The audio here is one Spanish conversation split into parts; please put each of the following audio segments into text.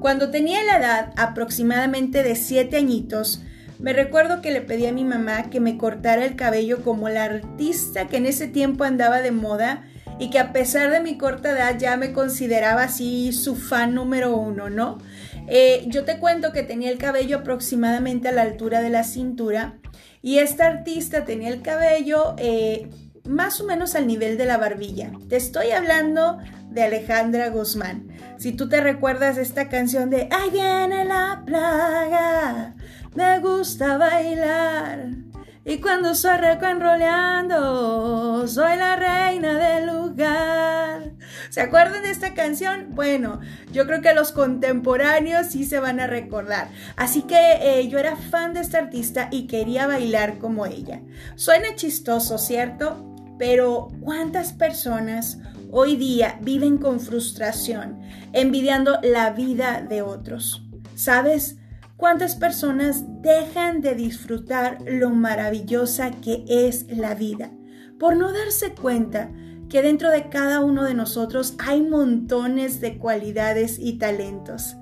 Cuando tenía la edad aproximadamente de 7 añitos, me recuerdo que le pedí a mi mamá que me cortara el cabello como la artista que en ese tiempo andaba de moda y que a pesar de mi corta edad ya me consideraba así su fan número uno, ¿no? Eh, yo te cuento que tenía el cabello aproximadamente a la altura de la cintura y esta artista tenía el cabello eh, más o menos al nivel de la barbilla. Te estoy hablando de Alejandra Guzmán. Si tú te recuerdas esta canción de Ahí viene la plaga, me gusta bailar. Y cuando soy enroleando, soy la reina del lugar. ¿Se acuerdan de esta canción? Bueno, yo creo que los contemporáneos sí se van a recordar. Así que eh, yo era fan de esta artista y quería bailar como ella. Suena chistoso, ¿cierto? Pero ¿cuántas personas hoy día viven con frustración, envidiando la vida de otros? ¿Sabes? ¿Cuántas personas dejan de disfrutar lo maravillosa que es la vida por no darse cuenta que dentro de cada uno de nosotros hay montones de cualidades y talentos?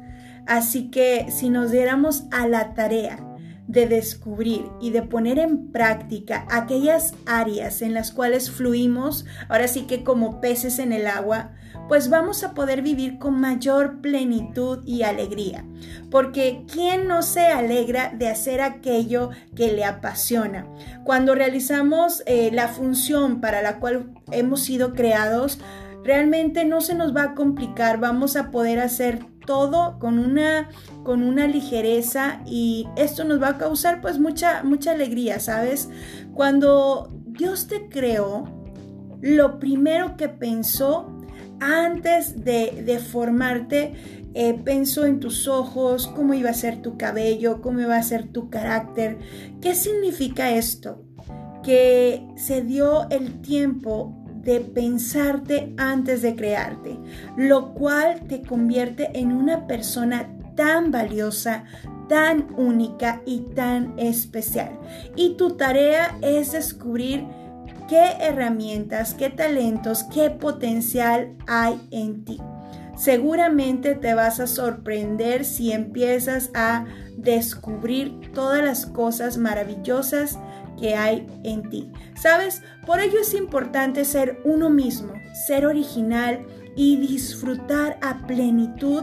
Así que si nos diéramos a la tarea de descubrir y de poner en práctica aquellas áreas en las cuales fluimos, ahora sí que como peces en el agua, pues vamos a poder vivir con mayor plenitud y alegría. Porque ¿quién no se alegra de hacer aquello que le apasiona? Cuando realizamos eh, la función para la cual hemos sido creados, realmente no se nos va a complicar, vamos a poder hacer todo con una con una ligereza y esto nos va a causar pues mucha mucha alegría, ¿sabes? Cuando Dios te creó, lo primero que pensó antes de, formarte, eh, pensó en tus ojos, cómo iba a ser tu cabello, cómo iba a ser tu carácter. ¿Qué significa esto? Que se dio el tiempo de pensarte antes de crearte, lo cual te convierte en una persona tan valiosa, tan única y tan especial. Y tu tarea es descubrir qué herramientas, qué talentos, qué potencial hay en ti. Seguramente te vas a sorprender si empiezas a descubrir todas las cosas maravillosas que hay en ti. ¿Sabes? Por ello es importante ser uno mismo, ser original y disfrutar a plenitud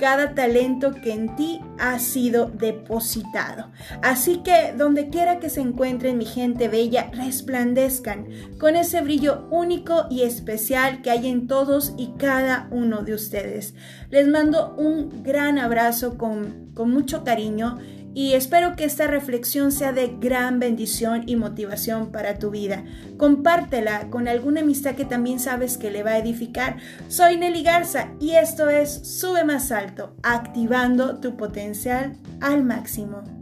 cada talento que en ti ha sido depositado. Así que donde quiera que se encuentren mi gente bella, resplandezcan con ese brillo único y especial que hay en todos y cada uno de ustedes. Les mando un gran abrazo con, con mucho cariño y espero que esta reflexión sea de gran bendición y motivación para tu vida. Compártela con alguna amistad que también sabes que le va a edificar. Soy Nelly Garza y esto es Sube más alto, activando tu potencial al máximo.